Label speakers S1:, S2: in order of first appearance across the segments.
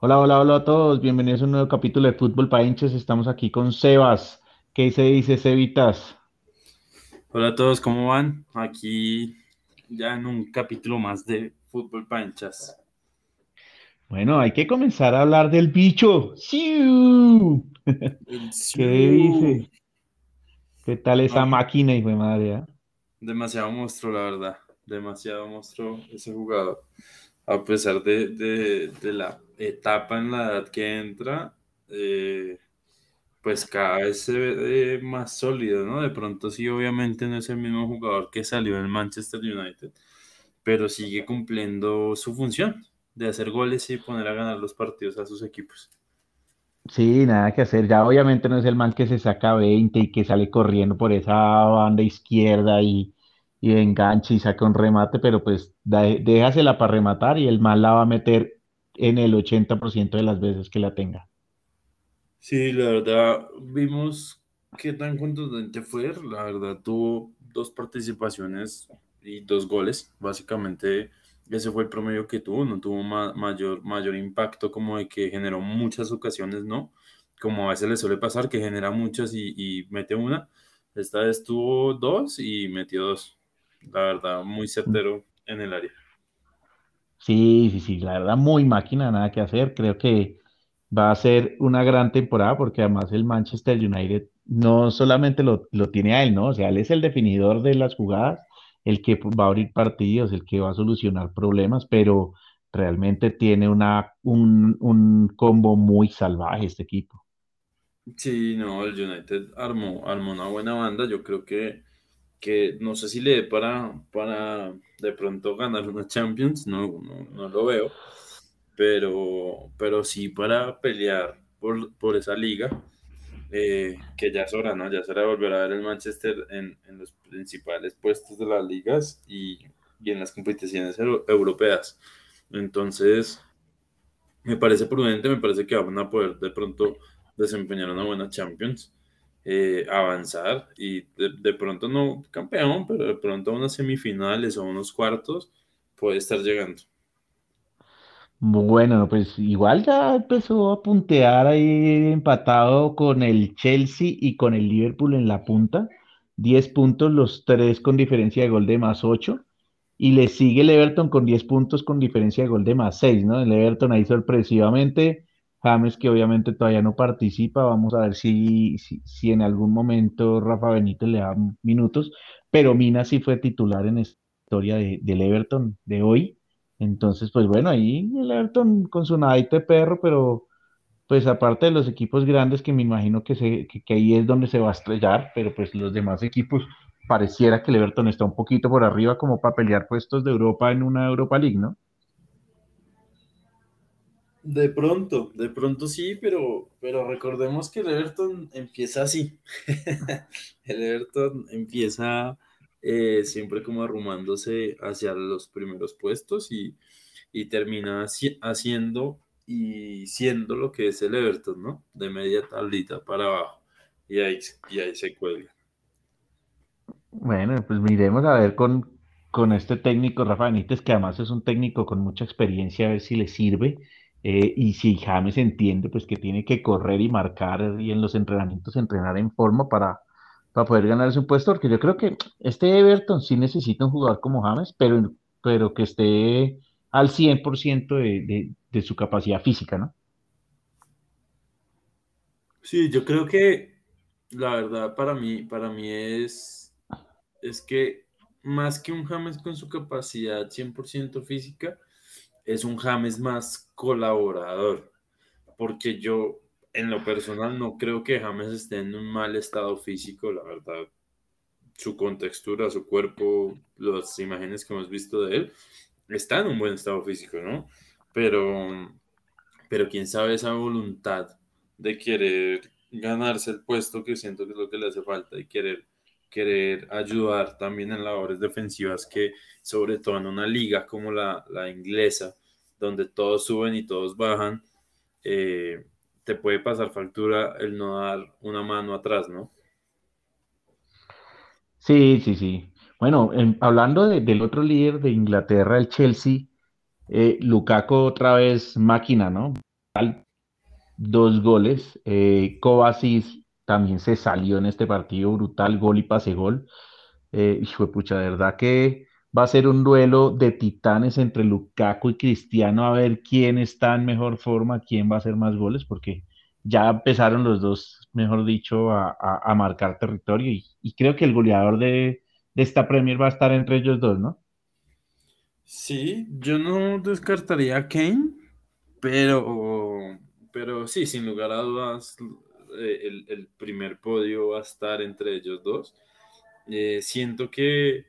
S1: Hola, hola, hola a todos. Bienvenidos a un nuevo capítulo de Fútbol para hinchas. Estamos aquí con Sebas. ¿Qué se dice, Cevitas?
S2: Hola a todos, ¿cómo van? Aquí ya en un capítulo más de Fútbol Panchas.
S1: Bueno, hay que comenzar a hablar del bicho. ¡Siu! ¿Qué dice? ¿Qué tal esa
S2: No,
S1: máquina, hijo de madre? ah?
S2: demasiado monstruo, la verdad. Demasiado monstruo ese jugador. A pesar de, de- de la etapa en la edad que entra, eh, pues cada vez se ve eh, más sólido, ¿no? De pronto sí, obviamente no es el mismo jugador que salió del Manchester United, pero sigue cumpliendo su función de hacer goles y poner a ganar los partidos a sus equipos.
S1: Sí, nada que hacer. Ya obviamente no es el man que se saca 20 y que sale corriendo por esa banda izquierda y, y engancha y saca un remate, pero pues déjasela para rematar y el man la va a meter en el 80% de las veces que la tenga.
S2: Sí, la verdad, vimos qué tan contundente fue. La verdad, tuvo dos participaciones y dos goles. Básicamente, ese fue el promedio que tuvo. No tuvo ma- mayor, mayor impacto como de que generó muchas ocasiones, ¿no? Como a veces le suele pasar, que genera muchas y, y mete una. Esta vez tuvo dos y metió dos. La verdad, muy certero en el área.
S1: Sí, sí, sí, la verdad, muy máquina, nada que hacer. Creo que va a ser una gran temporada porque además el Manchester United no solamente lo, lo tiene a él, ¿no? O sea, él es el definidor de las jugadas, el que va a abrir partidos, el que va a solucionar problemas, pero realmente tiene una, un, un combo muy salvaje este equipo.
S2: Sí, no, el United armó, armó una buena banda. Yo creo que que no sé si le dé para, para de pronto ganar una Champions, no, no, no lo veo, pero, pero sí para pelear por, por esa liga, eh, que ya es hora, ¿no? Ya será volver a ver el Manchester en, en los principales puestos de las ligas y, y en las competiciones euro- europeas. Entonces, me parece prudente, me parece que van a poder de pronto desempeñar una buena Champions, eh, avanzar y de, de pronto no campeón, pero de pronto a unas semifinales o unos cuartos puede estar llegando.
S1: Bueno, pues igual ya empezó a puntear ahí empatado con el Chelsea y con el Liverpool en la punta. diez puntos, los tres con diferencia de gol de más 8. Y le sigue el Everton con 10 puntos con diferencia de gol de más 6, ¿no? El Everton ahí sorpresivamente. James, que obviamente todavía no participa. Vamos a ver si, si, en algún momento Rafa Benítez le da minutos. Pero Mina sí fue titular en esta historia de- del Everton de hoy. Entonces, pues bueno, ahí el Everton con su nadita de perro, pero pues aparte de los equipos grandes que me imagino que, se, que, que ahí es donde se va a estrellar, pero pues los demás equipos pareciera que el Everton está un poquito por arriba como para pelear puestos de Europa en una Europa League, ¿no?
S2: De pronto, de pronto sí, pero, pero recordemos que el Everton empieza así. El Everton empieza eh, siempre como arrumándose hacia los primeros puestos y, y termina haci- haciendo y siendo lo que es el Everton, ¿no? De media tablita para abajo. Y ahí, y ahí se cuelga.
S1: Bueno, pues miremos a ver con, con este técnico Rafa Benítez, que además es un técnico con mucha experiencia, a ver si le sirve. Eh, y si James entiende, pues que tiene que correr y marcar y en los entrenamientos entrenar en forma para, para poder ganarse un puesto, porque yo creo que este Everton sí necesita un jugador como James, pero, pero que esté al 100% de, de, de su capacidad física, ¿no?
S2: Sí, yo creo que la verdad para mí, para mí es, es que más que un James con su capacidad 100% física, es un James más colaborador, porque yo en lo personal no creo que James esté en un mal estado físico, la verdad, su contextura, su cuerpo, las imágenes que hemos visto de él, está en un buen estado físico, ¿no? Pero, pero quién sabe esa voluntad de querer ganarse el puesto que siento que es lo que le hace falta y querer, querer ayudar también en labores defensivas que sobre todo en una liga como la, inglesa, donde todos suben y todos bajan, eh, te puede pasar factura el no dar una mano atrás, ¿no?
S1: Sí, sí, sí. Bueno, en- hablando de- del otro líder de Inglaterra, el Chelsea, eh, Lukaku otra vez máquina, ¿no? dos goles. Eh, Kovacic también se salió en este partido brutal, gol y pase gol. Eh, hijo pucha, de verdad que va a ser un duelo de titanes entre Lukaku y Cristiano a ver quién está en mejor forma, quién va a hacer más goles, porque ya empezaron los dos, mejor dicho, a, marcar territorio y, creo que el goleador de, de esta Premier va a estar entre ellos dos, ¿no?
S2: Sí, yo no descartaría a Kane, pero, pero sí, sin lugar a dudas, eh, el, primer podio va a estar entre ellos dos. Eh, siento que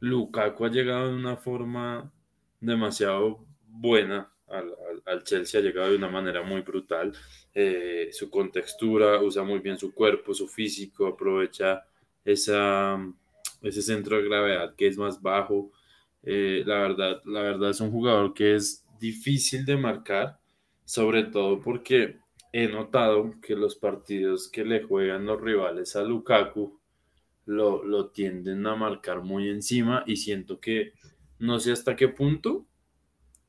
S2: Lukaku ha llegado de una forma demasiado buena al, Chelsea, ha llegado de una manera muy brutal. Eh, su contextura, usa muy bien su cuerpo, su físico, aprovecha esa, ese centro de gravedad que es más bajo la, verdad, la verdad es un jugador que es difícil de marcar, sobre todo porque he notado que los partidos que le juegan los rivales a Lukaku lo, lo tienden a marcar muy encima y siento que no sé hasta qué punto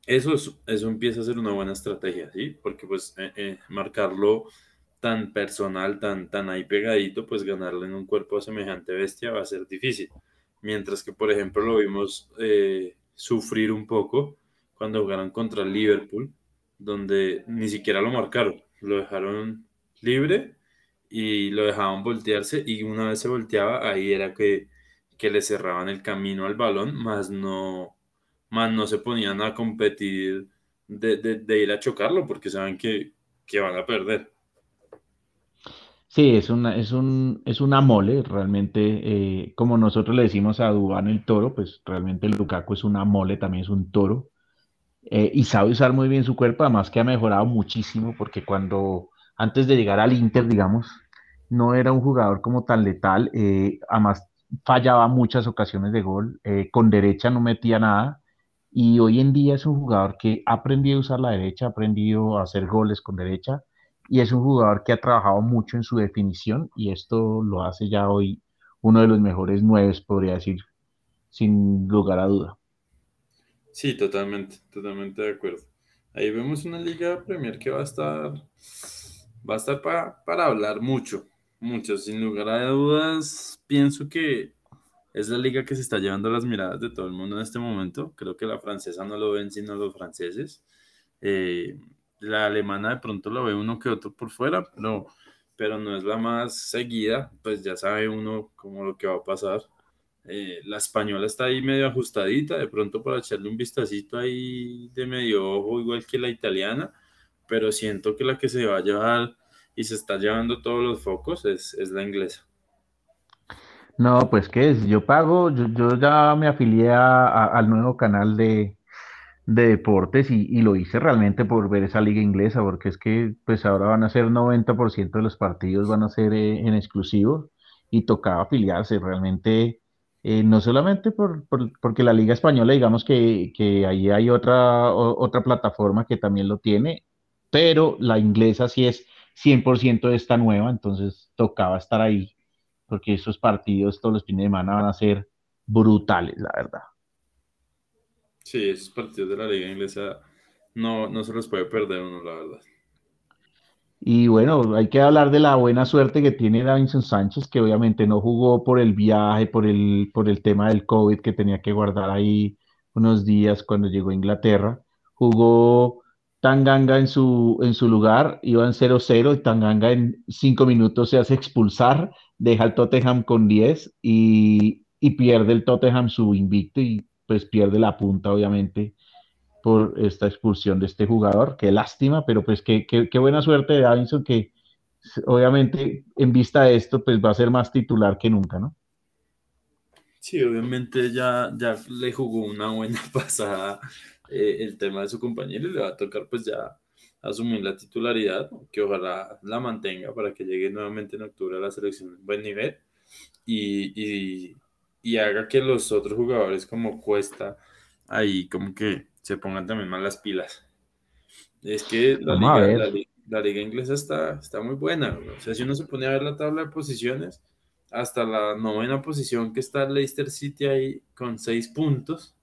S2: eso, eso empieza a ser una buena estrategia, ¿sí? Porque pues eh, eh, marcarlo tan personal, tan, tan ahí pegadito, pues ganarle en un cuerpo semejante bestia va a ser difícil mientras que por ejemplo lo vimos eh, sufrir un poco cuando jugaron contra Liverpool, donde ni siquiera lo marcaron, lo dejaron libre y lo dejaban voltearse y una vez se volteaba ahí era que, que le cerraban el camino al balón, más no, más no se ponían a competir de, de, ir a chocarlo porque saben que, que van a perder.
S1: Sí, es una, es un, es una mole, realmente, eh, como nosotros le decimos a Dubán el toro, pues realmente el Lukaku es una mole, también es un toro, eh, y sabe usar muy bien su cuerpo, además que ha mejorado muchísimo, porque cuando, antes de llegar al Inter, digamos, no era un jugador como tan letal, eh, además fallaba muchas ocasiones de gol, con derecha no metía nada, y hoy en día es un jugador que ha aprendido a usar la derecha, ha aprendido a hacer goles con derecha, y es un jugador que ha trabajado mucho en su definición y esto lo hace ya hoy uno de los mejores nueve, podría decir, sin lugar a duda.
S2: Sí, totalmente, totalmente de acuerdo. Ahí vemos una liga Premier que va a estar, va a estar para, para hablar mucho, mucho, sin lugar a dudas. Pienso que es la liga que se está llevando las miradas de todo el mundo en este momento. Creo que la francesa no lo ven sino los franceses. Eh, la alemana de pronto lo ve uno que otro por fuera, pero, pero no es la más seguida, pues ya sabe uno cómo lo que va a pasar. Eh, la española está ahí medio ajustadita, de pronto para echarle un vistacito ahí de medio ojo, igual que la italiana, pero siento que la que se va a llevar y se está llevando todos los focos es, la inglesa.
S1: No, pues qué es, yo pago, yo, ya me afilié al nuevo canal de, de deportes y, lo hice realmente por ver esa liga inglesa, porque es que pues ahora van a ser 90% de los partidos van a ser eh, en exclusivo y tocaba afiliarse realmente, eh, no solamente por, porque la liga española, digamos que, que ahí hay otra, otra plataforma que también lo tiene, pero la inglesa sí es 100% de esta nueva, entonces tocaba estar ahí, porque esos partidos todos los fines de semana van a ser brutales, la verdad.
S2: Sí, esos partidos de la liga inglesa no, no se los puede perder uno, la verdad.
S1: Y bueno, hay que hablar de la buena suerte que tiene Davinson Sánchez, que obviamente no jugó por el viaje, por el, por el tema del COVID que tenía que guardar ahí unos días cuando llegó a Inglaterra. Jugó Tanganga en su, en su lugar, iban 0-0 y Tanganga en 5 minutos se hace expulsar, deja al Tottenham con 10 y, y pierde el Tottenham su invicto y pues pierde la punta, obviamente, por esta expulsión de este jugador. Qué lástima, pero pues qué, qué, buena suerte de Davinson que obviamente en vista de esto, pues va a ser más titular que nunca, ¿no?
S2: Sí, obviamente ya, ya le jugó una buena pasada eh, el tema de su compañero y le va a tocar pues ya asumir la titularidad, que ojalá la mantenga para que llegue nuevamente en octubre a la selección en buen nivel y, y haga que los otros jugadores como Cuesta ahí como que se pongan también más las pilas. Es que la, liga, inglesa está, está muy buena. O sea, si uno se pone a ver la tabla de posiciones, hasta la novena posición que está Leicester City ahí con seis puntos,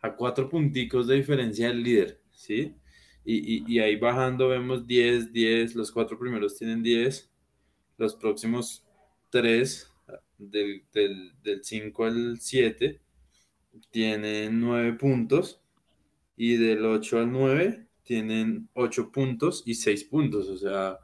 S2: a cuatro punticos de diferencia del líder, ¿sí? Y, y, ahí bajando vemos 10, 10, los cuatro primeros tienen 10, los próximos tres, del, del, del 5 al 7, tienen 9 puntos y del 8 al 9 tienen 8 puntos y 6 puntos. O sea,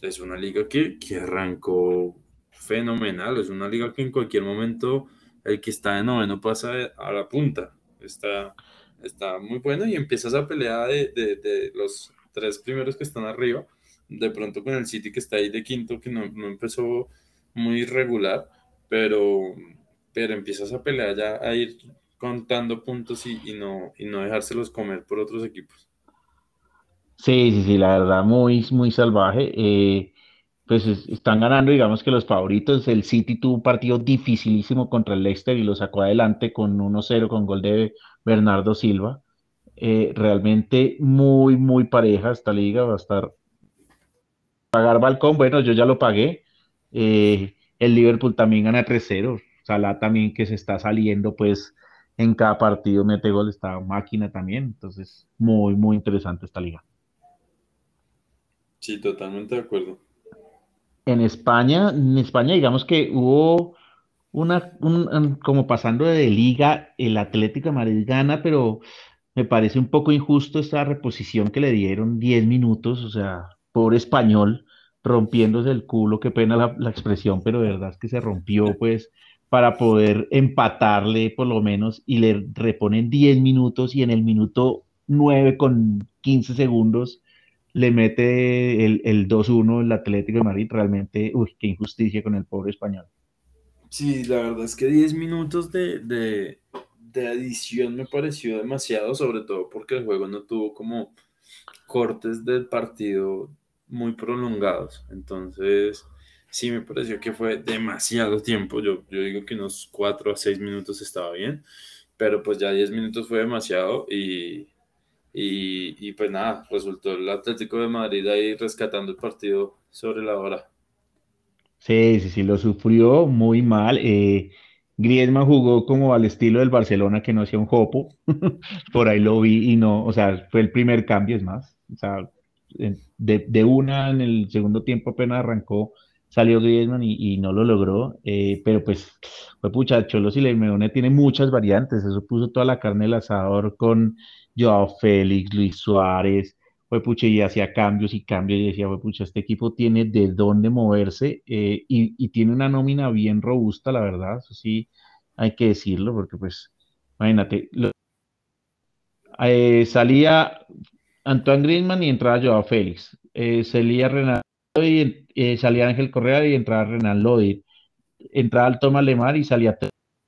S2: es una liga que, que arrancó fenomenal. Es una liga que en cualquier momento el que está de noveno pasa a la punta. Está, está muy bueno y empieza esa pelea de, de, de, los tres primeros que están arriba. De pronto con el City que está ahí de quinto, que no, no empezó muy regular, pero, pero empiezas a pelear ya a ir contando puntos y, no, y no dejárselos comer por otros equipos.
S1: Sí, sí, sí, la verdad, muy, muy salvaje. Eh, pues están ganando, digamos que los favoritos. El City tuvo un partido dificilísimo contra el Leicester y lo sacó adelante con 1-0 con gol de Bernardo Silva. Eh, realmente muy, muy pareja esta liga. Va a estar. Pagar balcón, bueno, yo ya lo pagué. Eh, el Liverpool también gana 3-0. Salah también que se está saliendo, pues en cada partido mete gol, está máquina también. Entonces, muy, muy interesante esta liga.
S2: Sí, totalmente de acuerdo.
S1: En España, en España, digamos que hubo una, como pasando de liga, el Atlético de Madrid gana, pero me parece un poco injusto esta reposición que le dieron 10 minutos, o sea, pobre español, rompiéndose el culo, qué pena la, la expresión, pero de verdad es que se rompió, pues, para poder empatarle por lo menos y le reponen 10 minutos y en el minuto 9 con 15 segundos le mete el, el 2-1 el Atlético de Madrid. Realmente, uy, qué injusticia con el pobre español.
S2: Sí, la verdad es que 10 minutos de, de, de adición me pareció demasiado, sobre todo porque el juego no tuvo como cortes del partido muy prolongados. Entonces, sí me pareció que fue demasiado tiempo. Yo, digo que unos 4 a 6 minutos estaba bien, pero pues ya 10 minutos fue demasiado y, pues nada, resultó el Atlético de Madrid ahí rescatando el partido sobre la hora.
S1: Sí, sí, sí, lo sufrió muy mal. Eh, Griezmann jugó como al estilo del Barcelona, que no hacía un jopo. Por ahí lo vi y no, o sea, fue el primer cambio, es más. O sea, de una en el segundo tiempo apenas arrancó salió Griezmann y, y no lo logró, eh, pero pues, fue pucha, Cholo Simeone tiene muchas variantes, eso puso toda la carne al asador con Joao Félix, Luis Suárez, fue pucha, y hacía cambios y cambios, y decía, fue pucha, este equipo tiene de dónde moverse, eh, y, y, tiene una nómina bien robusta, la verdad, eso sí, hay que decirlo, porque pues, imagínate, eh, salía Antoine Griezmann y entraba Joao Félix, salía Renato y eh, salía Ángel Correa y entraba Renan Lodi. Entraba al Toma Lemar y salía.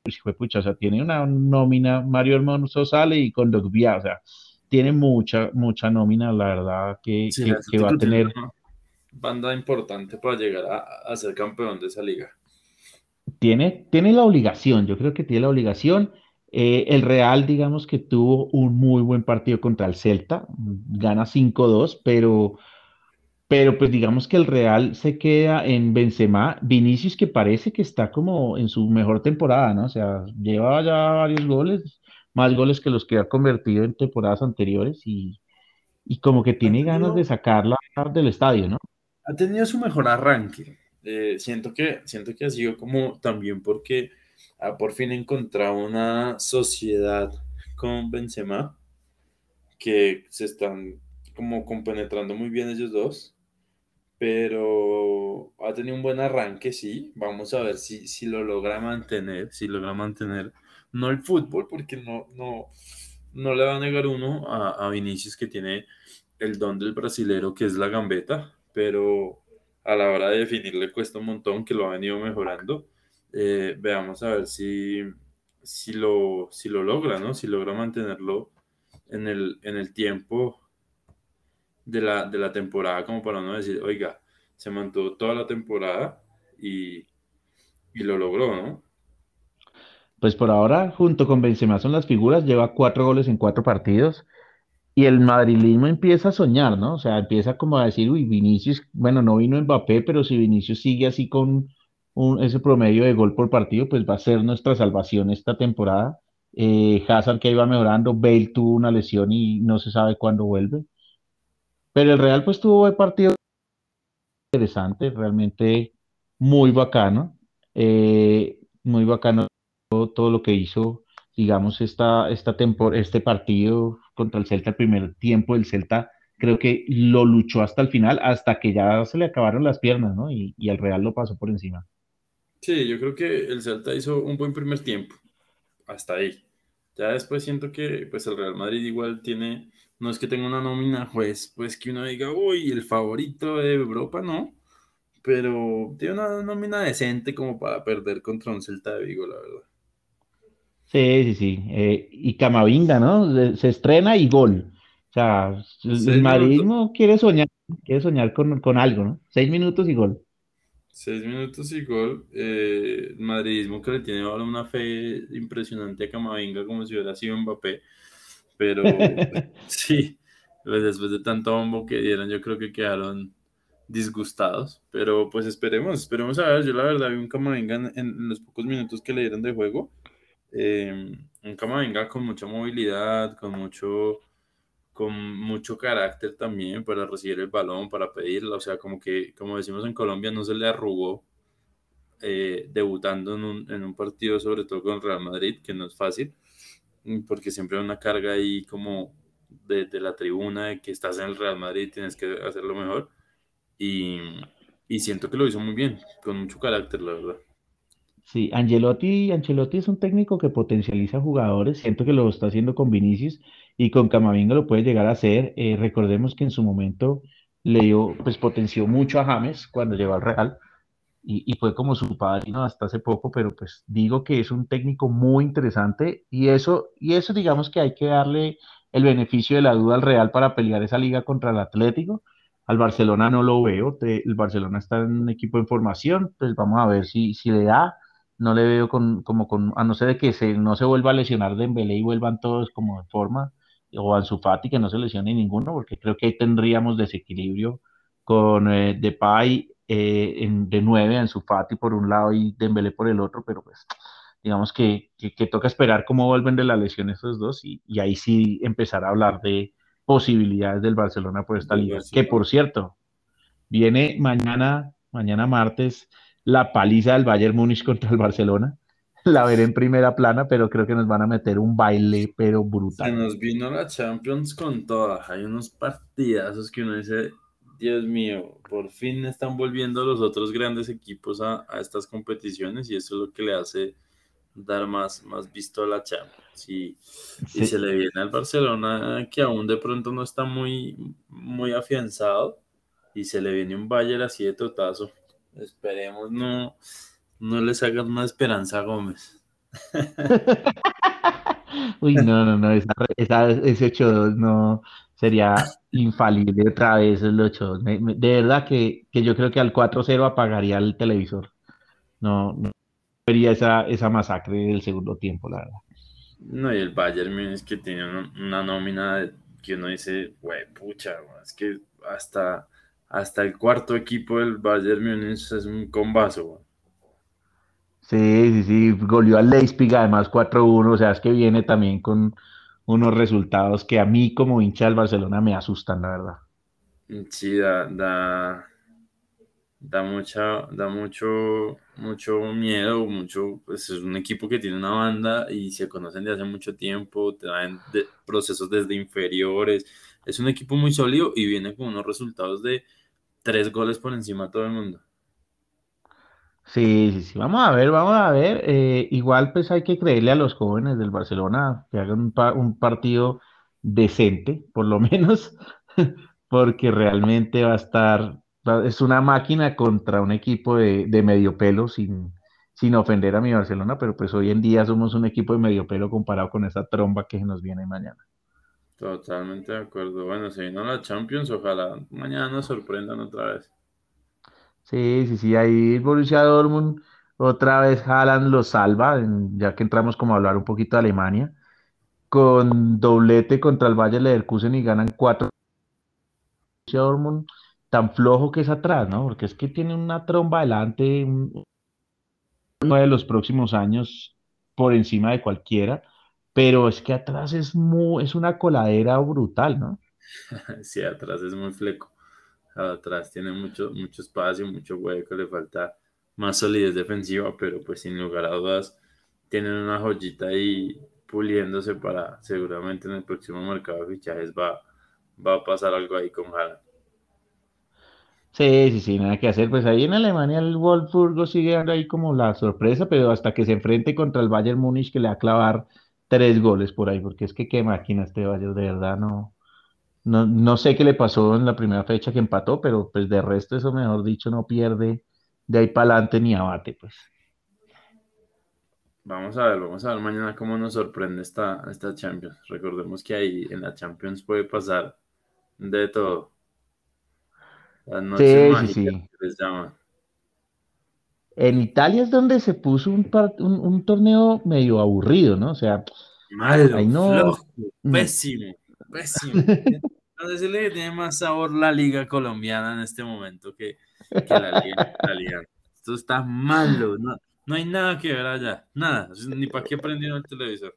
S1: Pues, fue pucha, o sea, tiene una nómina. Mario Hermoso sale y con Dogbia, o sea, tiene mucha, mucha nómina, la verdad, que,
S2: Sí,
S1: que,
S2: ese
S1: que va a tener.
S2: banda importante para llegar a, a ser campeón de esa liga.
S1: Tiene, tiene la obligación, yo creo que tiene la obligación. Eh, el Real, digamos que tuvo un muy buen partido contra el Celta, gana 5-2, pero Pero pues digamos que el Real se queda en Benzema, Vinicius que parece que está como en su mejor temporada, ¿no? O sea, lleva ya varios goles, más goles que los que ha convertido en temporadas anteriores y, y como que tiene ganas de sacarla del estadio, ¿no?
S2: ha tenido su mejor arranque. Eh, siento que, siento que ha sido como también porque ha por fin encontrado una sociedad con Benzema que se están como compenetrando muy bien ellos dos. Pero ha tenido un buen arranque, sí. Vamos a ver si, si lo logra mantener, si logra mantener, no el fútbol, porque no, no, no le va a negar uno a, a Vinicius que tiene el don del brasilero, que es la gambeta, pero a la hora de definir le cuesta un montón, que lo ha venido mejorando. Eh, veamos a ver si, si lo, si lo logra, ¿no? Si logra mantenerlo en el, en el tiempo de la, de la temporada, como para no decir, oiga, se mantuvo toda la temporada y, y lo logró, ¿no?
S1: Pues por ahora, junto con Benzema son las figuras, lleva cuatro goles en cuatro partidos y el madrilismo empieza a soñar, ¿no? O sea, empieza como a decir, uy, Vinicius, bueno, no vino Mbappé, pero si Vinicius sigue así con un, ese promedio de gol por partido, pues va a ser nuestra salvación esta temporada. Eh, Hazard que iba mejorando, Bale tuvo una lesión y no se sabe cuándo vuelve. Pero el Real pues tuvo el partido interesante, realmente muy bacano, eh, muy bacano todo, todo lo que hizo, digamos, esta, esta este partido contra el Celta, el primer tiempo del Celta, creo que lo luchó hasta el final, hasta que ya se le acabaron las piernas, ¿no? Y, y el Real lo pasó por encima.
S2: Sí, yo creo que el Celta hizo un buen primer tiempo, hasta ahí. Ya después siento que pues el Real Madrid igual tiene, no es que tenga una nómina, pues, pues que uno diga, uy, el favorito de Europa, no, pero tiene una nómina decente como para perder contra un Celta de Vigo, la verdad.
S1: Sí, sí, sí. eh, y Camavinga, ¿no? Se, se estrena y gol. O sea, el, madridismo quiere soñar, quiere soñar con, con algo, ¿no? Seis minutos y gol.
S2: seis minutos y gol. Eh, el madridismo que le tiene ahora una fe impresionante a Camavinga como si hubiera sido Mbappé, pero sí, pues, después de tanto bombo que dieron, yo creo que quedaron disgustados, pero pues esperemos, esperemos a ver, yo la verdad vi un Camavinga en, en los pocos minutos que le dieron de juego, eh, un Camavinga con mucha movilidad, con mucho, con mucho carácter también para recibir el balón, para pedirlo, o sea, como que, como decimos en Colombia, no se le arrugó eh, debutando en un, en un partido, sobre todo con Real Madrid, que no es fácil, porque siempre hay una carga ahí como de, de la tribuna de que estás en el Real Madrid y tienes que hacerlo mejor. Y, y siento que lo hizo muy bien, con mucho carácter, la verdad.
S1: Sí, Angelotti, Ancelotti es un técnico que potencializa jugadores. Siento que lo está haciendo con Vinicius y con Camavinga lo puede llegar a hacer. Eh, recordemos que en su momento le dio, pues potenció mucho a James cuando llegó al Real y, y fue como su padrino hasta hace poco, pero pues digo que es un técnico muy interesante y eso, y eso digamos que hay que darle el beneficio de la duda al Real para pelear esa liga contra el Atlético. Al Barcelona no lo veo, te- el Barcelona está en un equipo en formación, pues vamos a ver si, si le da, no le veo con, como con, a no ser de que se, no se vuelva a lesionar Dembélé y vuelvan todos como en forma, o Ansu Fati que no se lesione ninguno, porque creo que ahí tendríamos desequilibrio con eh, Depay eh, en- de nueve, Ansu Fati por un lado y Dembélé por el otro, pero pues digamos que, que, que toca esperar cómo vuelven de la lesión estos dos y, y ahí sí empezar a hablar de posibilidades del Barcelona por esta liga. Que por cierto, viene mañana, mañana martes, la paliza del Bayern Múnich contra el Barcelona. La veré en primera plana, pero creo que nos van a meter un baile, pero
S2: Se
S1: brutal.
S2: nos vino la Champions con toda. Hay unos partidazos que uno dice, Dios mío, por fin están volviendo los otros grandes equipos a, a estas competiciones y eso es lo que le hace dar más, más visto a la Champions. Y, y se le viene al Barcelona que aún de pronto no está muy, muy afianzado y se le viene un Bayern así de totazo. Esperemos no, no les hagan una esperanza a Gómez.
S1: Uy, no, no, no, esa, esa- ese 8-2 no sería infalible otra vez el 8-2. Me- me- de verdad que, que yo creo que al 4-0 apagaría el televisor. No, no vería esa, esa masacre del segundo tiempo, la verdad.
S2: No, y el Bayern Múnich que tiene una, nómina que uno dice, güey, pucha, es que hasta, hasta el cuarto equipo del Bayern Múnich es un combazo, güey.
S1: Sí, sí, sí, goleó al Leipzig además 4-1, o sea, es que viene también con unos resultados que a mí como hincha del Barcelona me asustan, la verdad.
S2: Sí, da, da, da mucha, da mucho, mucho miedo, mucho, pues es un equipo que tiene una banda y se conocen de hace mucho tiempo, traen de- procesos desde inferiores, es un equipo muy sólido y viene con unos resultados de tres goles por encima de todo el mundo.
S1: Sí, sí, sí, vamos a ver, vamos a ver. eh, igual pues hay que creerle a los jóvenes del Barcelona que hagan un, pa- un partido decente, por lo menos, porque realmente va a estar, es una máquina contra un equipo de, de medio pelo, sin, sin ofender a mi Barcelona, pero pues hoy en día somos un equipo de medio pelo comparado con esa tromba que nos viene mañana.
S2: Totalmente de acuerdo. Bueno, se vino la Champions, ojalá mañana nos sorprendan otra vez.
S1: Sí, sí, sí, ahí el Borussia Dortmund otra vez Haaland lo salva, ya que entramos como a hablar un poquito de Alemania. con doblete contra el Bayer Leverkusen y ganan cuatro. Borussia Dortmund tan flojo que es atrás, ¿no? Porque es que tiene una tromba adelante, un- uno de los próximos años por encima de cualquiera, pero es que atrás es muy, es una coladera brutal, ¿no?
S2: Sí, atrás es muy fleco. Atrás tiene mucho, mucho espacio, mucho hueco, le falta más solidez defensiva, pero pues sin lugar a dudas tienen una joyita ahí puliéndose para seguramente en el próximo mercado de fichajes va, va a pasar algo ahí con Haaland.
S1: Sí, sí, sí, nada que hacer. Pues ahí en Alemania el Wolfsburgo sigue ahí como la sorpresa, pero hasta que se enfrente contra el Bayern Múnich que le va a clavar tres goles por ahí, porque es que qué máquina este Bayern, de verdad no, no, no sé qué le pasó en la primera fecha que empató, pero pues de resto eso mejor dicho no pierde de ahí para adelante ni abate, pues.
S2: Vamos a ver, vamos a ver mañana cómo nos sorprende esta, esta Champions. Recordemos que ahí en la Champions puede pasar de todo. Las noches
S1: Sí, sí,
S2: mágicas
S1: sí.
S2: que les llaman.
S1: En Italia es donde se puso un, par- un, un torneo medio aburrido, ¿no? O sea,
S2: Malo,
S1: no,
S2: flojo,
S1: no.
S2: pésimo, pésimo. No sé si le tiene más sabor la liga colombiana en este momento que, que la liga italiana. Esto está malo, no, no hay nada que ver allá, nada, ni para qué prendieron el televisor.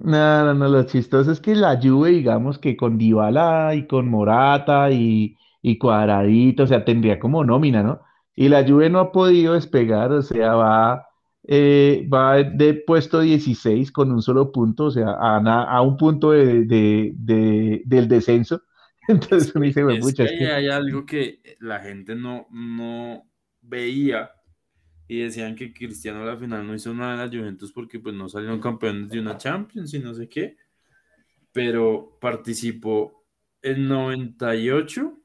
S1: No, no, no, lo chistoso es que la Juve, digamos que con Dybala y con Morata y, y Cuadradito, o sea, tendría como nómina, ¿no? Y la Juve no ha podido despegar, o sea, va, eh, va de puesto 16 con un solo punto, o sea, a, un punto de, de- de- del descenso.
S2: Es
S1: Entonces uno
S2: que,
S1: dice,
S2: es que
S1: es
S2: ahí
S1: que
S2: hay algo que la gente no, no veía y decían que Cristiano a la final no hizo nada de la Juventus porque pues no salieron campeones de una Champions y no sé qué, pero participó en 98,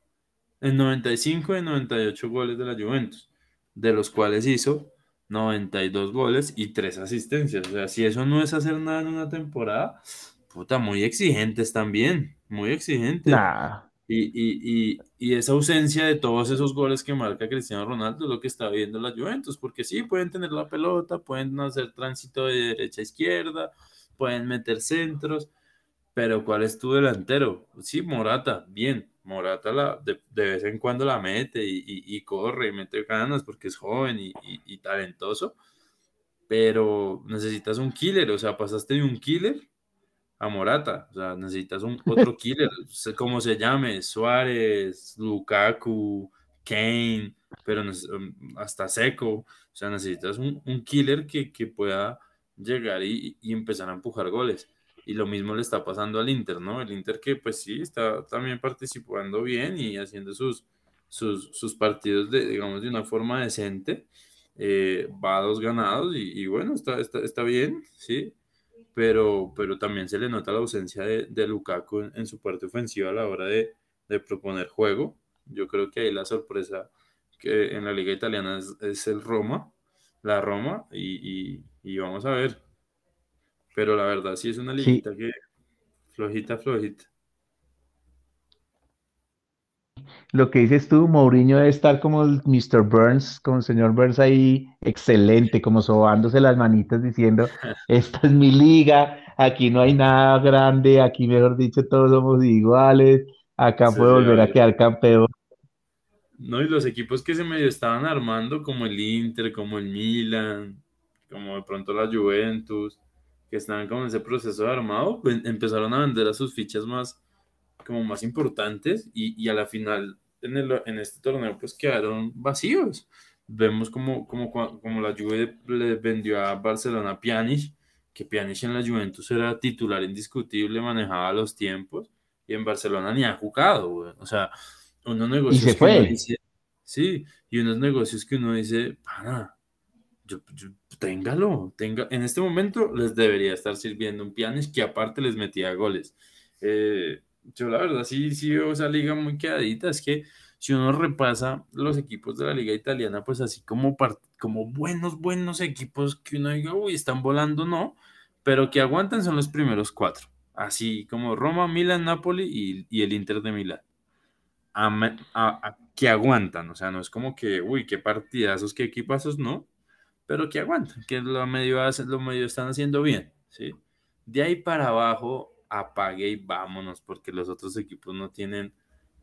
S2: en 95 de 98 goles de la Juventus, de los cuales hizo 92 goles y 3 asistencias. O sea, si eso no es hacer nada en una temporada, puta, muy exigentes también, muy exigentes. Y, y, y, y esa ausencia de todos esos goles que marca Cristiano Ronaldo es lo que está viendo la Juventus, porque sí, pueden tener la pelota, pueden hacer tránsito de derecha a izquierda, pueden meter centros, pero ¿cuál es tu delantero? Sí, Morata, bien, Morata la, de, de vez en cuando la mete y, y- y corre y mete ganas porque es joven y, y- talentoso, pero necesitas un killer, o sea, pasaste de un killer a Morata. O sea, necesitas un otro killer, sé cómo se llame, Suárez, Lukaku, Kane, pero um, hasta Seco. O sea, necesitas un, un killer que, que pueda llegar y, y empezar a empujar goles. Y lo mismo le está pasando al Inter, ¿no? El Inter que pues sí, está también participando bien y haciendo sus, sus, sus partidos, de, digamos, de una forma decente. Eh, va a dos ganados y, bueno, está, está, está bien, ¿sí? pero, pero también se le nota la ausencia de, de Lukaku en, su parte ofensiva a la hora de, de proponer juego. Yo creo que ahí la sorpresa que en la liga italiana es, el Roma, la Roma, y- y vamos a ver. Pero la verdad sí es una
S1: Sí,
S2: liguita que flojita, flojita.
S1: Lo que dices tú, Mourinho debe estar como el Mr. Burns, como el señor Burns ahí, excelente, como sobándose las manitas diciendo, esta es mi liga, aquí no hay nada grande, aquí mejor dicho todos somos iguales, acá
S2: Se
S1: puedo volver a quedar campeón.
S2: No, y los equipos que se medio estaban armando, como el Inter, como el Milan, como de pronto la Juventus, que estaban como en ese proceso de armado, pues, empezaron a vender a sus fichas más, como más importantes y, y a la final en, el, en este torneo pues quedaron vacíos. Vemos como, como, como la Juve le vendió a Barcelona a Pjanic, que Pjanic en la Juventus era titular indiscutible, manejaba los tiempos y en Barcelona ni ha jugado, güey. O sea, unos
S1: Y se
S2: negocios que uno
S1: fue.
S2: dice, sí, y unos negocios que uno dice, pana, yo, téngalo, tenga, en este momento les debería estar sirviendo un Pjanic que aparte les metía goles. Eh, yo la verdad sí, sí veo esa liga muy quedadita, es que si uno repasa los equipos de la liga italiana, pues así como, como buenos, buenos equipos que uno diga, uy, están volando, no, pero que aguantan son los primeros cuatro, así como Roma, Milan, Napoli y, y el Inter de Milán que aguantan, o sea, no es como que, uy, qué partidazos, qué equipazos, no, pero que aguantan, que lo medio, hacen- lo medio están haciendo bien, ¿sí? De ahí para abajo, apague y vámonos, porque los otros equipos no tienen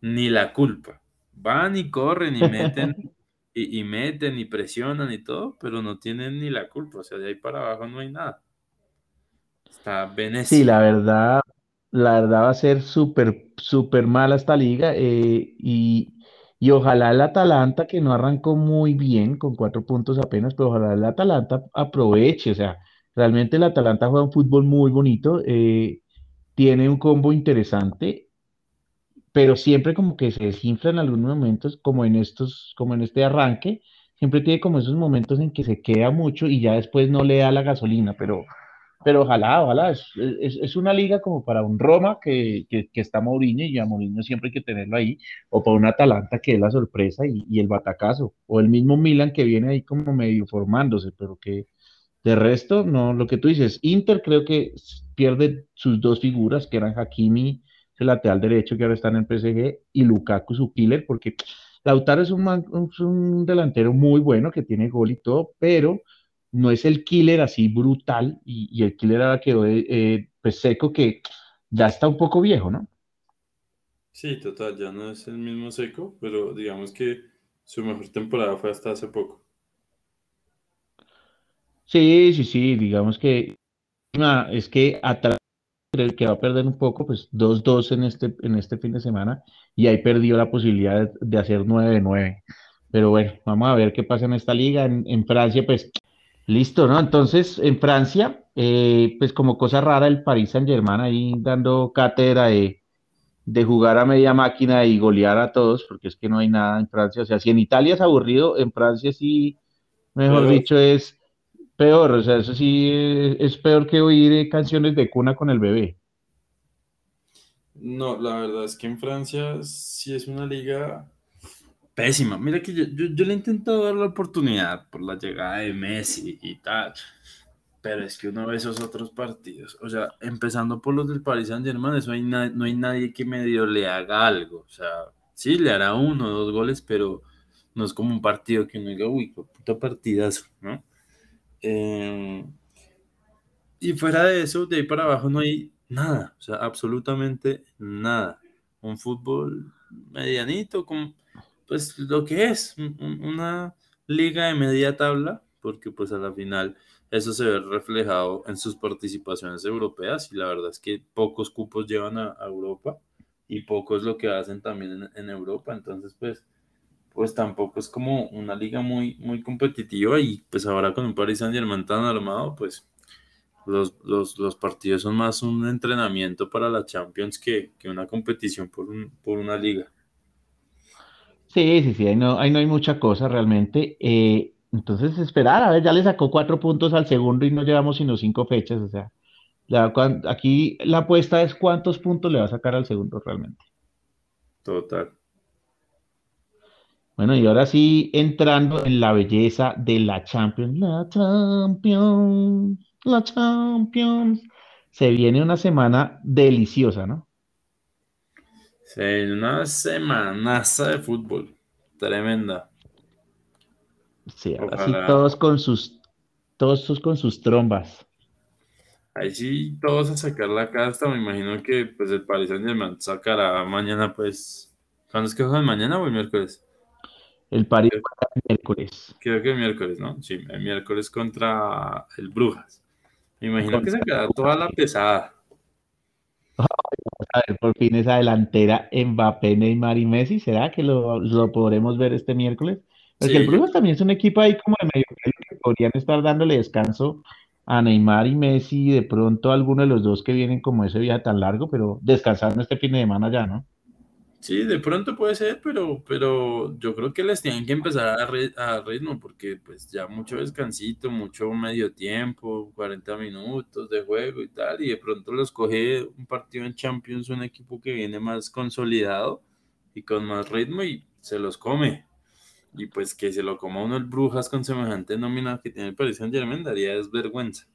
S2: ni la culpa. Van y corren y meten, y, y meten y presionan y todo, pero no tienen ni la culpa, o sea, de ahí para abajo no hay nada. Está
S1: Sí,
S2: Venecia.
S1: la verdad, la verdad va a ser súper, súper mala esta liga eh, y, y ojalá el Atalanta, que no arrancó muy bien, con cuatro puntos apenas, pero ojalá el Atalanta aproveche, o sea, realmente el Atalanta juega un fútbol muy bonito, eh, tiene un combo interesante, pero siempre como que se desinfla en algunos momentos, como en estos, como en este arranque, siempre tiene como esos momentos en que se queda mucho y ya después no le da la gasolina, pero pero ojalá, ojalá, es, es, es una liga como para un Roma que, que, está Mourinho y a Mourinho siempre hay que tenerlo ahí, o para un Atalanta que es la sorpresa y, el batacazo, o el mismo Milan que viene ahí como medio formándose, pero que de resto, no, lo que tú dices, Inter creo que pierde sus dos figuras, que eran Hakimi, el lateral derecho que ahora está en PSG, y Lukaku, su killer, porque Lautaro es un, man- es un delantero muy bueno que tiene gol y todo, pero no es el killer así brutal y, y el killer ahora quedó eh, eh, pues seco que ya está un poco viejo, ¿no?
S2: Sí, total, ya no es el mismo seco, pero digamos que su mejor temporada fue hasta hace poco.
S1: Sí, sí, sí, digamos que ah, es que atrás creo que va a perder un poco, pues dos dos en este, en este fin de semana y ahí perdió la posibilidad de, de hacer 9 de 9. Pero bueno, vamos a ver qué pasa en esta liga. En, en Francia, pues listo, ¿no? Entonces, en Francia, eh, pues como cosa rara, el Paris Saint-Germain ahí dando cátedra de de jugar a media máquina y golear a todos, porque es que no hay nada en Francia. O sea, si en Italia es aburrido, en Francia sí, mejor
S2: Pero
S1: dicho, es peor. O sea, eso sí es, es peor que oír eh, canciones de cuna con el bebé.
S2: no, la verdad es que en Francia sí es una liga pésima. Mira que yo, yo, le he intentado dar la oportunidad por la llegada de Messi y tal, pero es que uno ve esos otros partidos. O sea, empezando por los del Paris Saint-Germain, eso hay no hay nadie que medio le haga algo. O sea, sí, le hará uno o dos goles, pero no es como un partido que uno diga, uy, puta partidazo, ¿no? Eh, y fuera de eso, de ahí para abajo no hay nada, o sea, absolutamente nada. Un fútbol medianito, como, pues lo que es, un- un- una liga de media tabla, porque pues a la final eso se ve reflejado en sus participaciones europeas y la verdad es que pocos cupos llevan a, Europa y pocos lo que hacen también en, Europa, entonces pues, pues tampoco es como una liga muy, muy competitiva y pues ahora con un Paris Saint-Germain tan armado, pues los, los, los partidos son más un entrenamiento para la Champions que, que una competición por, un, por una liga.
S1: Sí, sí, sí, ahí no, ahí no hay mucha cosa realmente. Eh, entonces, esperar, a ver, ya le sacó cuatro puntos al segundo y no llevamos sino cinco fechas. O sea, la- cuan- aquí la apuesta es cuántos puntos le va a sacar al segundo realmente.
S2: Total.
S1: Bueno, y ahora sí, entrando en la belleza de la Champions. La Champions, la Champions. Se viene una semana deliciosa, ¿no?
S2: Sí, una semanaza de fútbol. Tremenda.
S1: Sí, ahora sí, todos con sus, todos con sus trombas.
S2: Ahí sí, todos a sacar la casta. Me imagino que pues el Paris Saint-Germain sacará mañana, pues. ¿Cuándo es que juegan mañana o el miércoles?
S1: El París
S2: Creo,
S1: el miércoles.
S2: creo que el miércoles, ¿no? Sí, el miércoles contra el Brujas. Me imagino que
S1: Contra
S2: sacará
S1: Pumas,
S2: toda la pesada.
S1: A ver, por fin esa delantera Mbappé, Neymar y Messi, ¿será que lo, lo podremos ver este miércoles? Porque el
S2: Sí, yo
S1: Brujas también es un equipo ahí como de medio que podrían estar dándole descanso a Neymar y Messi, de pronto a alguno de los dos que vienen como ese viaje tan largo, pero descansando este fin de semana ya, ¿no?
S2: Sí, de pronto puede ser, pero, pero yo creo que les tienen que empezar a, dar a ritmo, porque pues ya mucho descansito, mucho medio tiempo, 40 minutos de juego y tal, y de pronto los coge un partido en Champions, un equipo que viene más consolidado y con más ritmo y se los come. Y pues que se lo coma uno el Brujas con semejante nómina que tiene el Paris Saint-Germain daría desvergüenza.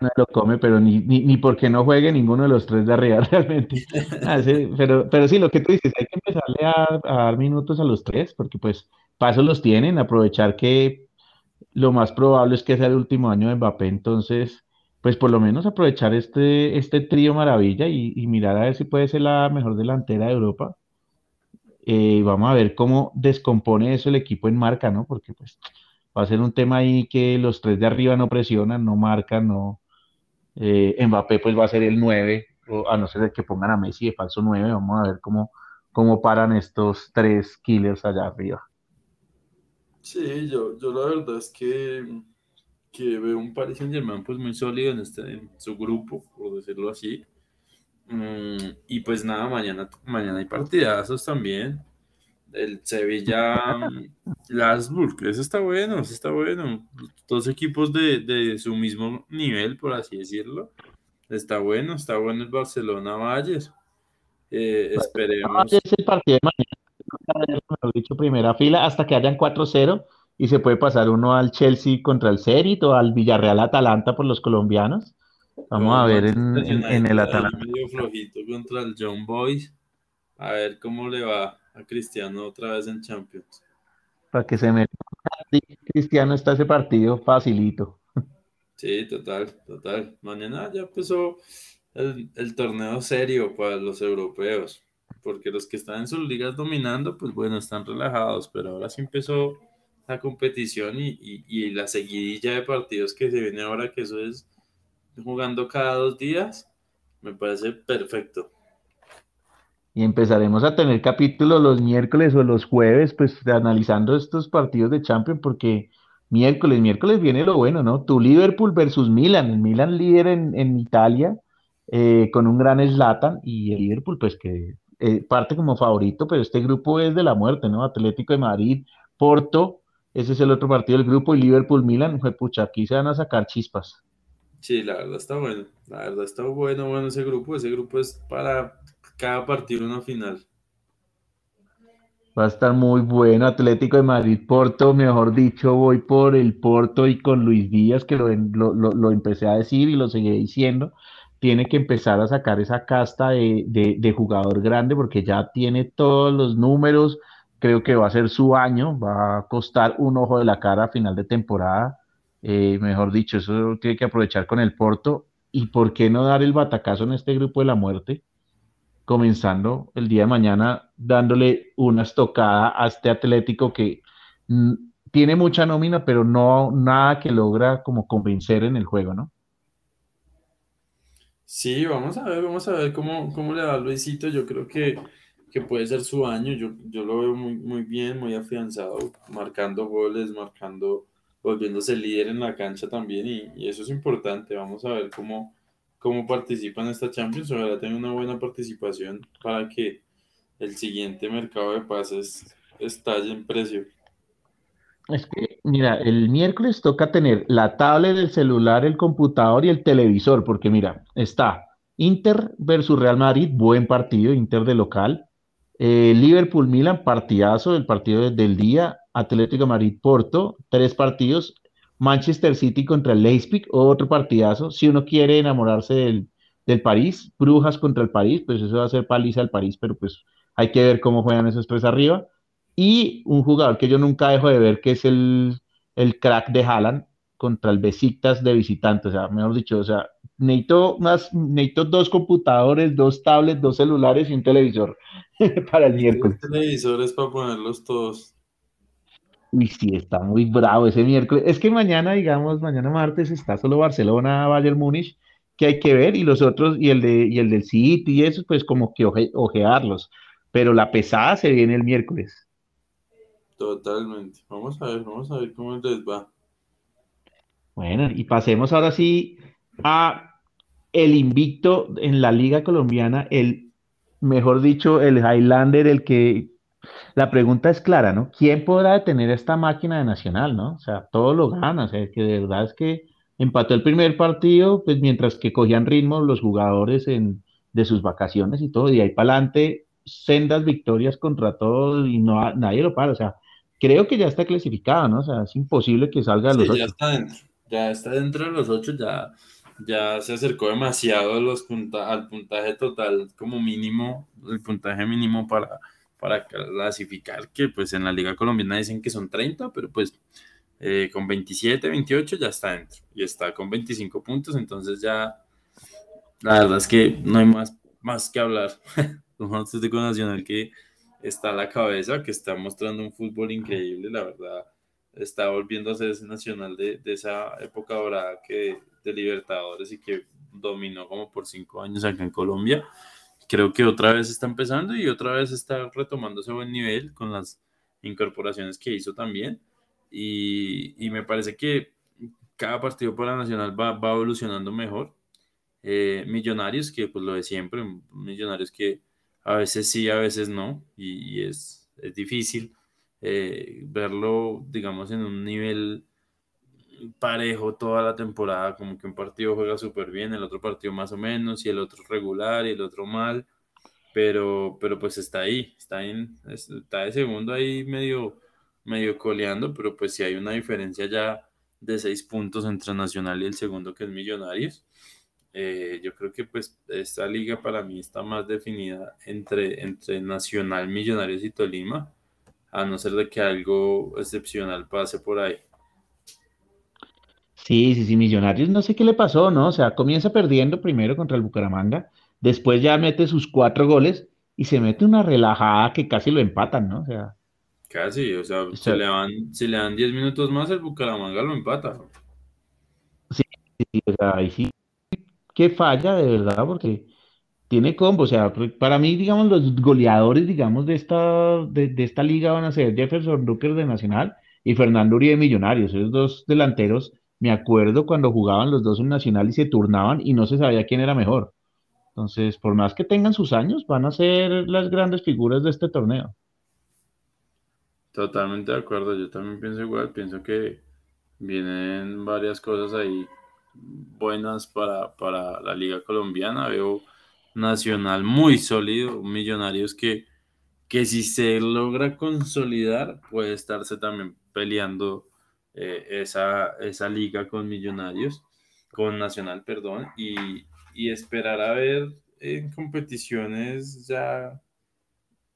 S1: No lo come, pero ni, ni, ni porque no juegue ninguno de los tres de arriba realmente. Ah, sí, pero, pero sí, lo que tú dices, hay que empezarle a, a dar minutos a los tres, porque pues pasos los tienen, aprovechar que lo más probable es que sea el último año de Mbappé, entonces, pues por lo menos aprovechar este, este trío maravilla y, y mirar a ver si puede ser la mejor delantera de Europa. Eh, vamos a ver cómo descompone eso el equipo en marca, ¿no? Porque pues va a ser un tema ahí que los tres de arriba no presionan, no marcan, no. Eh, Mbappé pues va a ser el 9 a no ser que pongan a Messi de falso 9, vamos a ver cómo, cómo paran estos tres killers allá arriba.
S2: Sí, yo, yo la verdad es que, que veo un Paris Saint Germain pues muy sólido en, este, en su grupo, por decirlo así. Mm, y pues nada, mañana, mañana hay partidazos también. El Sevilla Lasburg, eso está bueno, eso está bueno. Dos equipos de, de, su mismo nivel, por así decirlo. Está bueno, está bueno el Barcelona Valles. Eh, esperemos.
S1: Es el partido de mañana, dicho, primera fila, hasta que hayan 4-0 y se puede pasar uno al Chelsea contra el Zenit o al Villarreal Atalanta por los colombianos. Vamos a ver en, en, el Atalanta.
S2: Medio flojito contra el John Boys. A ver cómo le va a Cristiano otra vez en Champions.
S1: Para que se meta. Cristiano está ese partido facilito.
S2: Sí, total, total. Mañana ya empezó el, el, torneo serio para los europeos, porque los que están en sus ligas dominando, pues bueno, están relajados, pero ahora sí empezó la competición y, y, y la seguidilla de partidos que se viene ahora, que eso es jugando cada dos días, me parece perfecto.
S1: Y empezaremos a tener capítulos los miércoles o los jueves, pues analizando estos partidos de Champions, porque miércoles, miércoles viene lo bueno, ¿no? Tu Liverpool versus Milan, el Milan líder en, Italia, eh, con un gran Slatan, y el Liverpool, pues que eh, parte como favorito, pero este grupo es de la muerte, ¿no? Atlético de Madrid, Porto, ese es el otro partido del grupo, y Liverpool-Milan, pucha, aquí se van a sacar chispas.
S2: Sí, la verdad está bueno. La verdad está bueno, bueno ese grupo. Ese grupo es para cada partido una final.
S1: Va a estar muy bueno. Atlético de Madrid, Porto, mejor dicho, voy por el Porto y con Luis Díaz, que lo, lo, empecé a decir y lo seguiré diciendo. Tiene que empezar a sacar esa casta de, de jugador grande porque ya tiene todos los números. Creo que va a ser su año. Va a costar un ojo de la cara a final de temporada eh, mejor dicho, eso tiene que aprovechar con el Porto. ¿Y por qué no dar el batacazo en este grupo de la muerte? Comenzando el día de mañana dándole una estocada a este Atlético que mm, tiene mucha nómina, pero no nada que logra como convencer en el juego, ¿no?
S2: Sí, vamos a ver, vamos a ver cómo, cómo le va Luisito. Yo creo que, que puede ser su año. Yo, yo lo veo muy, muy bien, muy afianzado, marcando goles, marcando volviéndose líder en la cancha también y, eso es importante. Vamos a ver cómo, cómo participa en esta Champions. Ojalá tenga una buena participación para que el siguiente mercado de pases estalle en precio.
S1: Es que, mira, el miércoles toca tener la tablet del celular, el computador y el televisor, porque mira, está Inter versus Real Madrid, buen partido, Inter de local. Eh, Liverpool-Milan, partidazo, el partido del día. Atlético Madrid Porto, tres partidos. Manchester City contra el Leipzig, otro partidazo. Si uno quiere enamorarse del, del París, Brujas contra el París, pues eso va a ser paliza al París, pero pues hay que ver cómo juegan esos tres arriba. Y un jugador que yo nunca dejo de ver, que es el, el crack de Haaland contra el Besiktas de visitante. O sea, mejor dicho, o sea, necesito, más, necesito dos computadores, dos tablets, dos celulares y un televisor para el miércoles.
S2: televisores para ponerlos todos.
S1: Uy, sí, está muy bravo ese miércoles. Es que mañana, digamos, mañana martes está solo Barcelona, Bayern Múnich, que hay que ver, y los otros, y el de, y el del City y eso, pues como que ojearlos. Pero la pesada se viene el miércoles.
S2: Totalmente. Vamos a ver, vamos a ver cómo les va.
S1: Bueno, y pasemos ahora sí a el invicto en la Liga Colombiana, el, mejor dicho, el Highlander, el que la pregunta es clara, ¿no? ¿Quién podrá detener esta máquina de Nacional, ¿no? O sea, todo lo gana, o sea, que de verdad es que empató el primer partido, pues mientras que cogían ritmo los jugadores en, de sus vacaciones y todo, y ahí para adelante, sendas victorias contra todos y no nadie lo para, o sea, creo que ya está clasificado, ¿no? O sea, es imposible que salga
S2: de los ya está dentro, ya está dentro de los ocho, ya, ya se acercó demasiado a los al puntaje total como mínimo, el puntaje mínimo para para clasificar, que pues en la Liga Colombiana dicen que son 30, pero pues eh, con 27, 28 ya está dentro y está con 25 puntos, entonces ya la verdad es que no hay más, más que hablar. Un Atlético Nacional que está a la cabeza, que está mostrando un fútbol increíble, la verdad está volviendo a ser ese nacional de, de esa época dorada que de Libertadores y que dominó como por cinco años acá en Colombia. Creo que otra vez está empezando y otra vez está retomando ese buen nivel con las incorporaciones que hizo también. Y, y me parece que cada partido para Nacional va, va evolucionando mejor. Eh, millonarios, que pues lo de siempre, millonarios que a veces sí, a veces no, y, es, es, difícil eh, verlo, digamos, en un nivel parejo toda la temporada, como que un partido juega súper bien, el otro partido más o menos, y el otro regular, y el otro mal, pero, pero pues está ahí, está, en, está de segundo ahí medio, medio coleando, pero pues si hay una diferencia ya de seis puntos entre Nacional y el segundo que es Millonarios. Eh, yo creo que pues esta liga para mí está más definida entre, entre Nacional, Millonarios y Tolima, a no ser de que algo excepcional pase por ahí.
S1: Sí, sí, sí, Millonarios, no sé qué le pasó, ¿no? O sea, comienza perdiendo primero contra el Bucaramanga, después ya mete sus cuatro goles y se mete una relajada que casi lo empatan, ¿no? O sea,
S2: Casi, o sea, si, le dan, si le dan 10 minutos más, el Bucaramanga lo empata.
S1: Sí, sí, o sea, ahí sí que falla de verdad, porque tiene combo. O sea, para mí, digamos, los goleadores, digamos, de esta, de, esta liga van a ser Jefferson Duker de Nacional y Fernando Uribe Millonarios. Esos dos delanteros, me acuerdo cuando jugaban los dos en Nacional y se turnaban y no se sabía quién era mejor. Entonces, por más que tengan sus años, van a ser las grandes figuras de este torneo.
S2: Totalmente de acuerdo, yo también pienso igual, pienso que vienen varias cosas ahí buenas para, para la liga colombiana, veo Nacional muy sólido, Millonarios que, que si se logra consolidar puede estarse también peleando eh, esa, esa liga con Millonarios, con Nacional, perdón, y, y esperar a ver en competiciones ya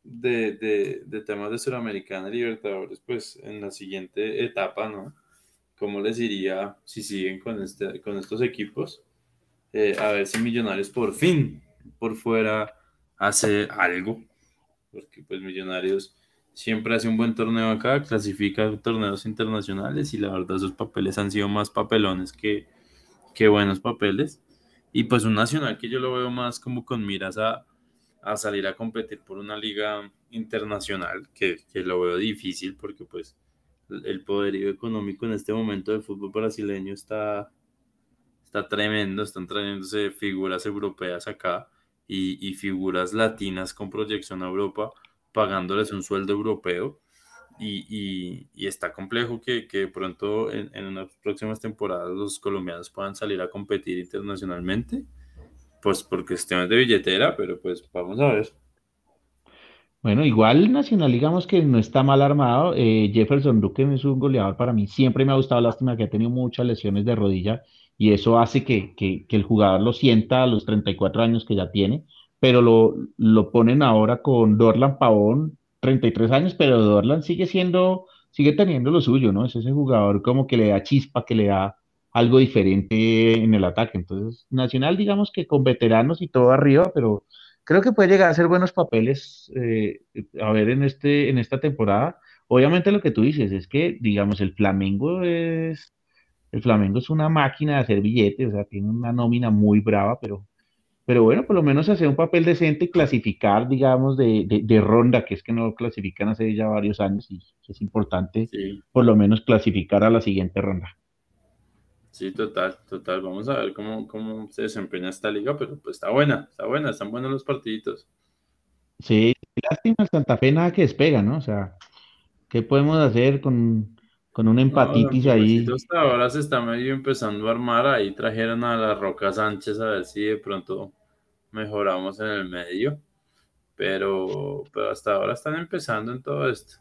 S2: de, de, temas de Suramericana Libertadores, pues en la siguiente etapa, ¿no? ¿Cómo les diría si siguen con, este, con estos equipos? Eh, a ver si Millonarios por fin, por fuera, hace algo. Porque pues Millonarios siempre hace un buen torneo acá, clasifica torneos internacionales y la verdad esos papeles han sido más papelones que, que buenos papeles. Y pues un nacional que yo lo veo más como con miras a, a salir a competir por una liga internacional, que, que, lo veo difícil porque pues el poderío económico en este momento del fútbol brasileño está, está tremendo, están trayéndose figuras europeas acá y, y figuras latinas con proyección a Europa, pagándoles un sueldo europeo. Y, está complejo que, que pronto en, en, unas próximas temporadas los colombianos puedan salir a competir internacionalmente pues por cuestiones de billetera, pero pues vamos a ver.
S1: Bueno, igual Nacional, digamos que no está mal armado. Eh, Jefferson Duque es un goleador para mí. Siempre me ha gustado, lástima que ha tenido muchas lesiones de rodilla y eso hace que, que, que el jugador lo sienta a los 34 años que ya tiene, pero lo, lo ponen ahora con Dorlan Pavón, 33 años, pero Dorlan sigue siendo, sigue teniendo lo suyo, ¿no? Es ese jugador como que le da chispa, que le da algo diferente en el ataque. Entonces, Nacional, digamos que con veteranos y todo arriba, pero creo que puede llegar a ser buenos papeles eh, a ver en, este, en esta temporada. Obviamente lo que tú dices es que, digamos, el Flamengo es, el Flamengo es una máquina de hacer billetes, o sea, tiene una nómina muy brava, pero, pero bueno, por lo menos hacer un papel decente y clasificar, digamos, de, de, ronda, que es que no clasifican hace ya varios años y es importante por lo menos clasificar a la siguiente ronda.
S2: Sí, total, total. Vamos a ver cómo, cómo se desempeña esta liga, pero pues está buena, está buena, están buenos los partiditos.
S1: Sí, lástima el Santa Fe nada que despega, ¿no? O sea, ¿qué podemos hacer con, un empatitis ahí?
S2: Hasta ahora se está medio empezando a armar, ahí trajeron a la Roca Sánchez a ver si de pronto mejoramos en el medio, pero, pero hasta ahora están empezando en todo esto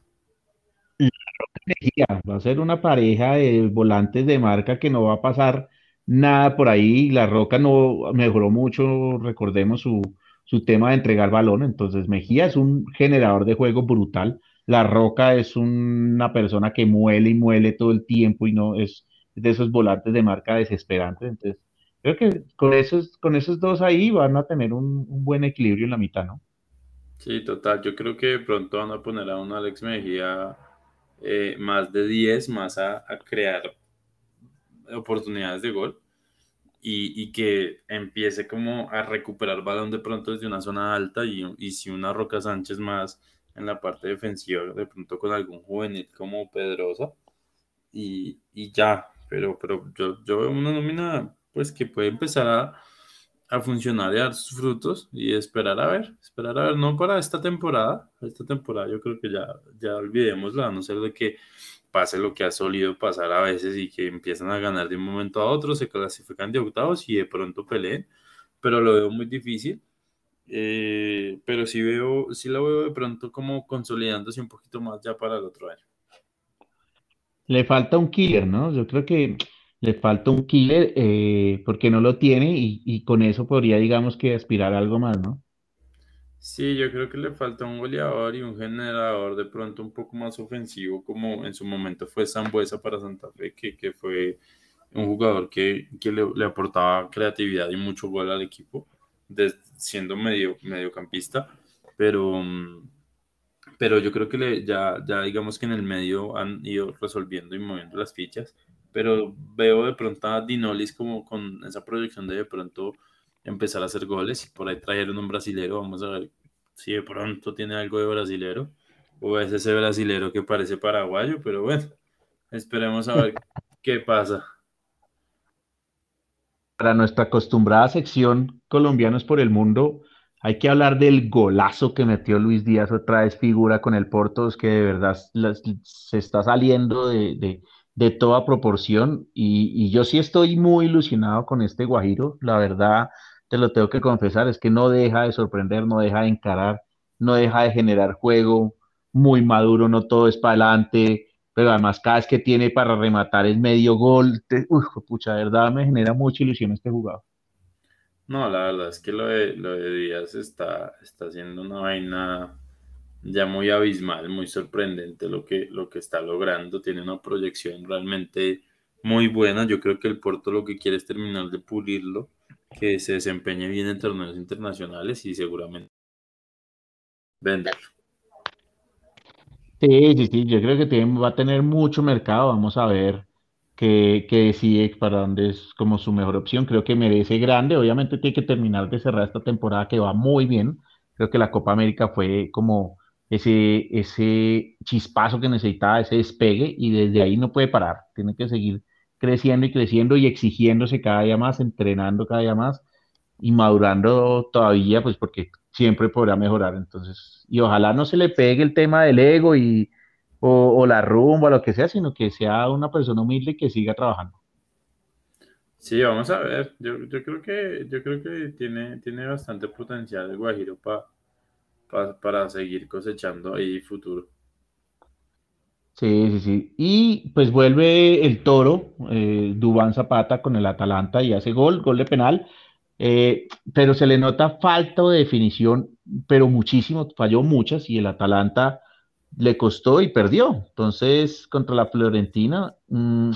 S1: va a ser una pareja de volantes de marca que no va a pasar nada por ahí. La Roca no mejoró mucho, recordemos su, su tema de entregar balón. Entonces, Mejía es un generador de juego brutal. La Roca es una persona que muele y muele todo el tiempo y no es de esos volantes de marca desesperantes. Entonces, creo que con esos, con esos dos ahí van a tener un, un buen equilibrio en la mitad, ¿no?
S2: Sí, total. Yo creo que pronto van a poner a un Alex Mejía eh, más de 10, más a, crear oportunidades de gol. y, que empiece como a recuperar balón de pronto desde una zona alta y, y si una Roca Sánchez más en la parte defensiva, de pronto con algún juvenil como Pedrosa y, y ya, pero, pero yo, yo veo una nómina pues que puede empezar a, funcionar y a dar sus frutos y esperar a ver, esperar a ver, no para esta temporada, esta temporada yo creo que ya, ya olvidémosla, a no ser de que pase lo que ha solido pasar a veces y que empiezan a ganar de un momento a otro, se clasifican de octavos y de pronto peleen, pero lo veo muy difícil. Eh, pero sí veo, sí lo veo de pronto como consolidándose un poquito más ya para el otro año.
S1: Le falta un killer, ¿no? Yo creo que le falta un killer eh, porque no lo tiene y, con eso podría, digamos, que aspirar a algo más, ¿no?
S2: Sí, yo creo que le falta un goleador y un generador de pronto un poco más ofensivo, como en su momento fue Sambuesa para Santa Fe, que, que fue un jugador que, que le, aportaba creatividad y mucho gol al equipo, siendo medio, mediocampista, pero, pero yo creo que le, ya, ya digamos que en el medio han ido resolviendo y moviendo las fichas, pero veo de pronto a Dinolis como con esa proyección de de pronto empezar a hacer goles y por ahí trajeron un brasilero, vamos a ver si de pronto tiene algo de brasilero o es ese brasilero que parece paraguayo, pero bueno, esperemos a ver qué pasa.
S1: Para nuestra acostumbrada sección Colombianos por el Mundo, hay que hablar del golazo que metió Luis Díaz, otra vez figura con el Porto, es que de verdad se está saliendo de, de, toda proporción y, yo sí estoy muy ilusionado con este Guajiro, la verdad te lo tengo que confesar, es que no deja de sorprender, no deja de encarar, no deja de generar juego, muy maduro, no todo es para adelante, pero además cada vez que tiene para rematar el medio gol, uy, pucha, de verdad me genera mucha ilusión este jugador.
S2: No, la verdad es que lo de, lo de Díaz está, está haciendo una vaina ya muy abismal, muy sorprendente lo que, lo que está logrando, tiene una proyección realmente muy buena, yo creo que el Porto lo que quiere es terminar de pulirlo que se desempeñe bien en torneos internacionales y seguramente venderlo.
S1: Sí, sí, sí, yo creo que va a tener mucho mercado, vamos a ver qué, qué decide para dónde es como su mejor opción, creo que merece grande, obviamente tiene que terminar de cerrar esta temporada que va muy bien, creo que la Copa América fue como ese, ese chispazo que necesitaba, ese despegue y desde ahí no puede parar, tiene que seguir creciendo y creciendo y exigiéndose cada día más, entrenando cada día más y madurando todavía, pues porque siempre podrá mejorar. Entonces, y ojalá no se le pegue el tema del ego y, o, la rumba, lo que sea, sino que sea una persona humilde que siga trabajando.
S2: Sí, vamos a ver. Yo, yo creo que yo creo que tiene, tiene bastante potencial el Guajiro para para seguir cosechando ahí futuro.
S1: Sí, sí, sí. Y pues vuelve el toro, eh, Dubán Zapata con el Atalanta y hace gol, gol de penal, eh, pero se le nota falta de definición, pero muchísimo, falló muchas y el Atalanta le costó y perdió. Entonces, contra la Florentina, mm,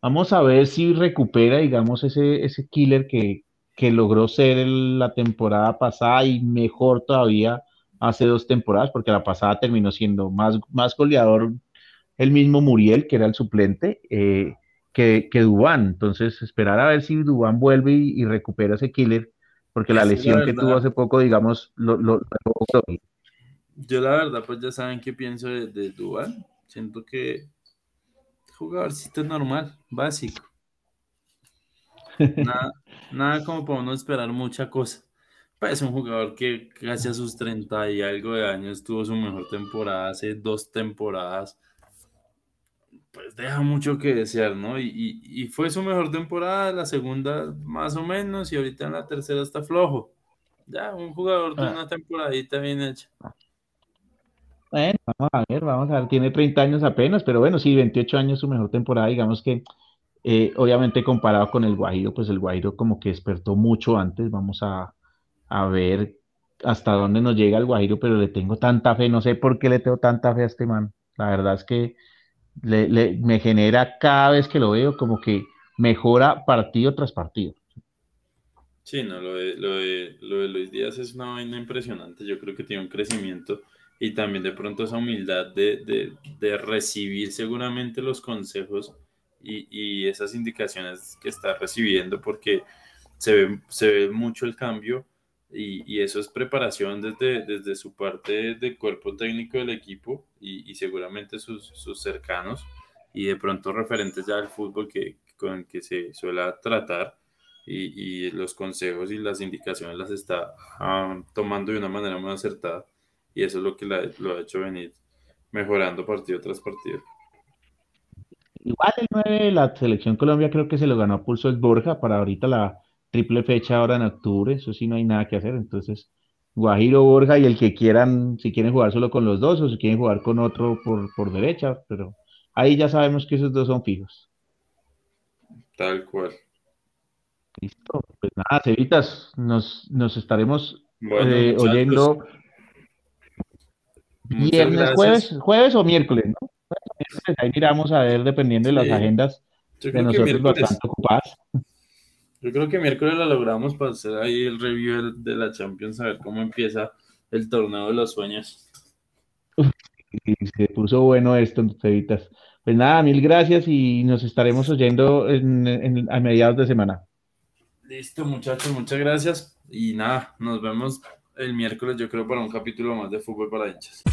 S1: vamos a ver si recupera, digamos, ese, ese killer que, que logró ser la temporada pasada y mejor todavía hace dos temporadas, porque la pasada terminó siendo más, más goleador el mismo Muriel, que era el suplente, eh, que, que Dubán. Entonces, esperar a ver si Dubán vuelve y, recupera ese killer, porque la lesión que tuvo hace poco, digamos, lo, lo,
S2: Yo la verdad, pues ya saben qué pienso de, de Dubán. Siento que jugadorcito normal, básico. Nada, nada como para uno esperar mucha cosa. Pues es un jugador que casi a sus 30 y algo de años tuvo su mejor temporada hace dos temporadas pues deja mucho que desear, ¿no? Y, fue su mejor temporada, la segunda más o menos, y ahorita en la tercera está flojo. Ya, un jugador de ah. una temporadita bien hecha.
S1: Bueno, vamos a ver, vamos a ver, tiene 30 años apenas, pero bueno, sí, 28 años su mejor temporada, digamos que eh, obviamente comparado con el Guajiro, pues el Guajiro como que despertó mucho antes, vamos a, a ver hasta dónde nos llega el Guajiro, pero le tengo tanta fe, no sé por qué le tengo tanta fe a este man, la verdad es que me genera cada vez que lo veo como que mejora partido tras partido.
S2: Sí, no, lo de, lo de, lo de Luis Díaz es una vaina impresionante. Yo creo que tiene un crecimiento y también de pronto esa humildad de, de, de recibir seguramente los consejos y, esas indicaciones que está recibiendo porque se ve, se ve mucho el cambio y, eso es preparación desde, desde su parte del cuerpo técnico del equipo y, seguramente sus, sus, cercanos y de pronto referentes ya del fútbol que, con que se suele tratar y, los consejos y las indicaciones las está ah, tomando de una manera muy acertada y eso es lo que lo ha hecho venir mejorando partido tras partido.
S1: Igual el 9 de la selección Colombia creo que se lo ganó a pulso el Borja para ahorita la triple fecha ahora en octubre, eso sí no hay nada que hacer, entonces Guajiro, Borja y el que quieran, si quieren jugar solo con los dos o si quieren jugar con otro por, por derecha, pero ahí ya sabemos que esos dos son fijos.
S2: Tal cual.
S1: Listo, pues nada, Cevitas, nos, nos estaremos eh, oyendo viernes, jueves, jueves o miércoles, ¿no? Ahí miramos a ver, dependiendo de las agendas de nosotros bastante ocupadas.
S2: Yo creo que miércoles lo logramos para hacer ahí el review de la Champions, a ver cómo empieza el torneo de los sueños.
S1: se puso bueno esto, Cevitas. Pues nada, mil gracias y nos estaremos oyendo a mediados de semana.
S2: Listo, muchachos, muchas gracias. Y nada, nos vemos el miércoles, yo creo, para un capítulo más de fútbol para hinchas.